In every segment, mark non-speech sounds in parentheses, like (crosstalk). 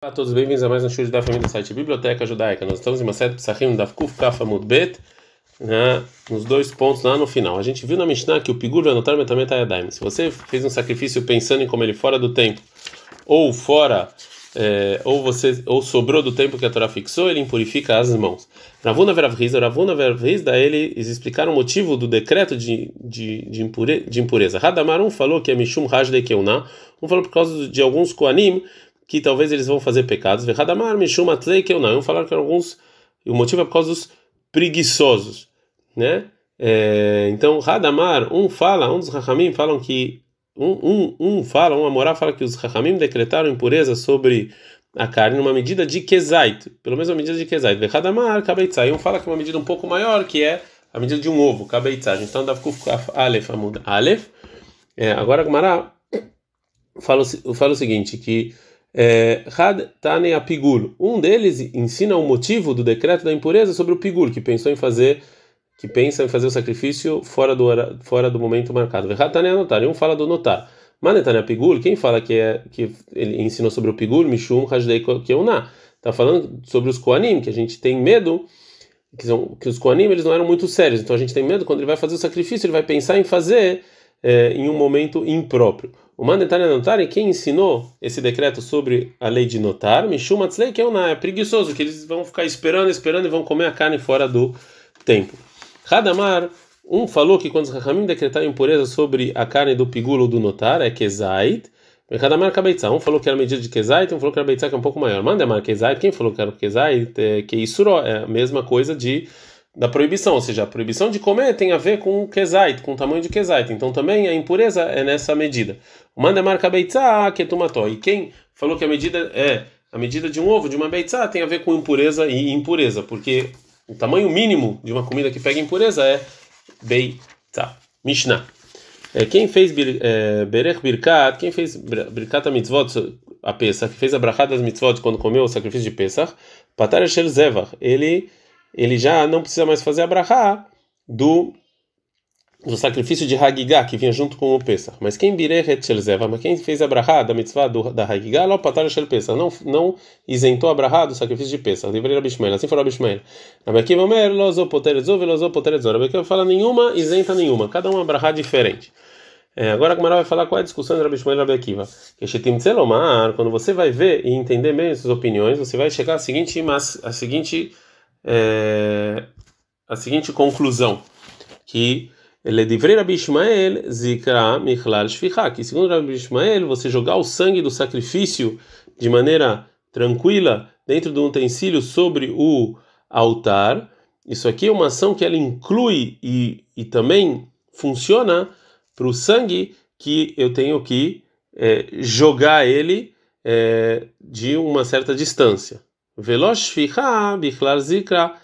Olá a todos, bem-vindos a mais um show da família do site Biblioteca Judaica. Nós estamos em uma série de Psachim da Kuf Kaf Amud Bet, né, nos dois pontos lá no final. A gente viu na Mishnah que o Pigur vai anotar Metamet Ayadaim. Se você fez um sacrifício pensando em comer ele fora do tempo, ou fora, é, ou você ou sobrou do tempo que a Torá fixou, ele impurifica as mãos. Ravuna Veravriz, Ravuna Veravriz, daí eles explicaram o motivo do decreto de, de, de, impure, de impureza. Radamar, um falou que é Mishum Rajdei Keuná, um falou por causa de alguns Koanim que talvez eles vão fazer pecados. Vehadamar mishum atlei que eu não. Falaram que alguns o motivo é por causa dos preguiçosos, né? É, então Radamar um fala, um dos Rahamim falam que um, um, um fala, um Amorá fala que os Rahamim decretaram impureza sobre a carne numa medida de Kezait, pelo menos uma medida de Kezait. Vehadamar kabeitzai, um fala que é uma medida um pouco maior, que é a medida de um ovo, kabeitzai. Então Davkuf Aleph Amud Aleph. É, agora Gmará fala, fala o seguinte, que Had Tane Apigul. Um deles ensina o motivo do decreto da impureza sobre o Pigul, que pensou em fazer que pensa em fazer o sacrifício fora do fora do momento marcado. Had Tane Anotar. Um fala do notar. Manetane Apigul, quem fala que é que ele ensinou sobre o Pigul, Mishum Hajdei Keuná. Está falando sobre os Koanim, que a gente tem medo que, são, que os Koanim eles não eram muito sérios. Então a gente tem medo quando ele vai fazer o sacrifício, ele vai pensar em fazer é, em um momento impróprio. O Manetane Notari, quem ensinou esse decreto sobre a lei de notar, Mishumatzlei, que é, uma, é preguiçoso, que eles vão ficar esperando, esperando e vão comer a carne fora do tempo. Radamar, um falou que quando os Rahamim decretaram impureza sobre a carne do pigulo do notar, é Kezait, Radamar Kabeitzah, um falou que era medida de Kezait, um falou que era Beitzah, que é um pouco maior. Mandamar Kezait, quem falou que era Kezait, é, que isso é a mesma coisa de da proibição, ou seja, a proibição de comer tem a ver com o kezait, com o tamanho de kezait. Então também a impureza é nessa medida. Manda marca beitzá ketumató. E quem falou que a medida é a medida de um ovo, de uma beitzá, tem a ver com impureza e impureza, porque o tamanho mínimo de uma comida que pega impureza é beitzá. Mishnah. É, quem fez é, berech birkat, quem fez birkat a mitzvot, a Pesach, que fez a brachada das mitzvot quando comeu o sacrifício de Pesach, patar shel zevach, ele ele já não precisa mais fazer a brachá do do sacrifício de Hagigah, que vinha junto com o Pesach. Mas quem bireret shel zeva, mas quem fez a brachá da mitzvah do, da Hagigah, lo patar shel não, não isentou a brachá do sacrifício de Pesach. Assim foi Rabi Shmuel. Rabi omer, lo fala nenhuma, isenta nenhuma. Cada uma brachá diferente. É, agora a Gamara vai falar qual é a discussão entre Rabi Shmuel e Rabi Akiva. Quando você vai ver e entender bem essas opiniões, você vai chegar à seguinte, a seguinte é, a seguinte conclusão, que ele é de Rabi zikra michlal que segundo Rabi Ishmael, você jogar o sangue do sacrifício de maneira tranquila dentro do utensílio sobre o altar, isso aqui é uma ação que ela inclui e, e também funciona para o sangue que eu tenho que é, jogar ele é, de uma certa distância. Veloz ficha bichlal zikra,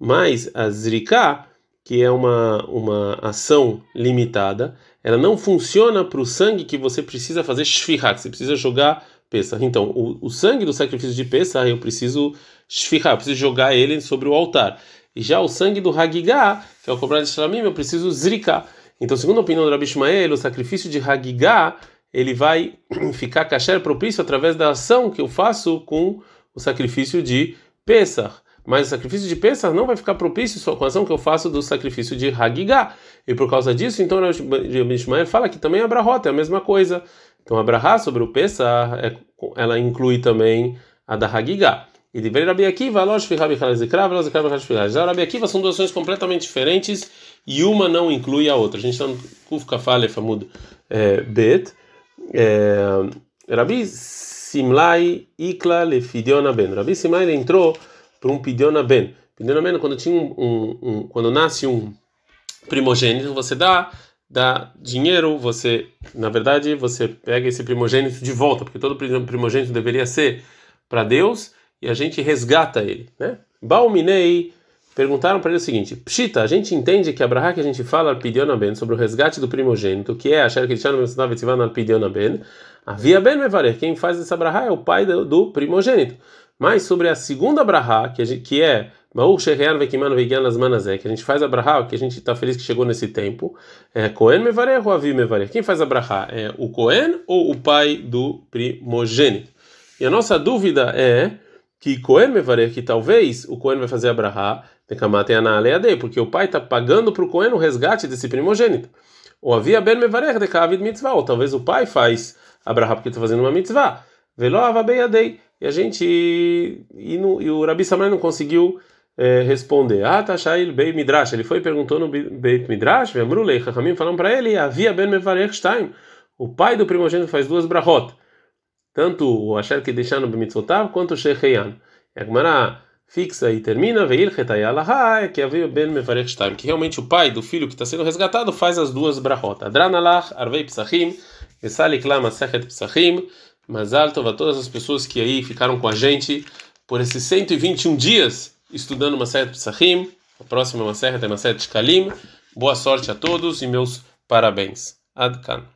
mas a zrika, que é uma, uma ação limitada, ela não funciona para o sangue que você precisa fazer shfiha, que você precisa jogar Pesach. Então, o, o sangue do sacrifício de Pesach, eu preciso shfiha, eu preciso jogar ele sobre o altar. E já o sangue do Hagigah, que é o cobrar de Shlamim, eu preciso zrika. Então, segundo a opinião do Rabi o sacrifício de Hagigah, ele vai (clears throat) ficar kasher propício através da ação que eu faço com o sacrifício de Pesach. Mas o sacrifício de Pesach não vai ficar propício com a ação que eu faço do sacrifício de Hagigah. E por causa disso, então, o Ishmael fala que também a Brahota é a mesma coisa. Então, a Brahá sobre o Pesach, é, ela inclui também a da Hagigah. E de Rabi Akiva, já Rabi Akiva são duas ações completamente diferentes e uma não inclui a outra. A gente está no Kuf Kafale Famud é, Bet. É, Rabi Simlai Ikla Lefidiona Ben. Rabi Simlai entrou para um Pidiona Ben. Pidiona Ben, quando, tinha um, um, um, quando nasce um primogênito, você dá, dá dinheiro, você, na verdade, você pega esse primogênito de volta, porque todo primogênito deveria ser para Deus e a gente resgata ele, né? Balminei perguntaram para ele o seguinte: Pshita, a gente entende que a brahá que a gente fala Ben sobre o resgate do primogênito, que é a Sher Krishna Al Pidiona Ben, Havia Ben Mevarer, quem faz essa brahá é o pai do, do primogênito. Mas sobre a segunda brahá, que, é Maur Shehean Vekiman Vegian Las Manazé, que a gente faz a brahá, que a gente está feliz que chegou nesse tempo, é Cohen Mevarer ou Avi Mevarer? Quem faz a brahá? É o Cohen ou o pai do primogênito? E a nossa dúvida é que Cohen Mevarech, que talvez o Cohen vai fazer Abraha, porque o pai está pagando para o Cohen o resgate desse primogênito. Ou havia Ben Mevarech de Kavid Mitzvah, ou talvez o pai faz Abraha porque está fazendo uma mitzvah. Velo Avabeiadei. E a gente. E, no, e o Rabi Samai não conseguiu é, responder. Ah, Tashail Beit Midrash. Ele foi perguntando no Beit Midrash, Vemrulei, Chachamim falaram para ele: havia Ben Mevarech Stein. O pai do primogênito faz duas brahot. Tanto o Asher que deixar no Bemitzvotav quanto o Shecheyan. E a Gemara fixa e termina, que Ben. Que realmente o pai do filho que está sendo resgatado faz as duas brahot. Adranalach, Arvei Psachim, Vesalik Lama Sechet Psachim. Mazal todas as pessoas que aí ficaram com a gente por esses 121 dias estudando uma de Psachim. A próxima uma série é de Kalim. Boa sorte a todos e meus parabéns. Adkan.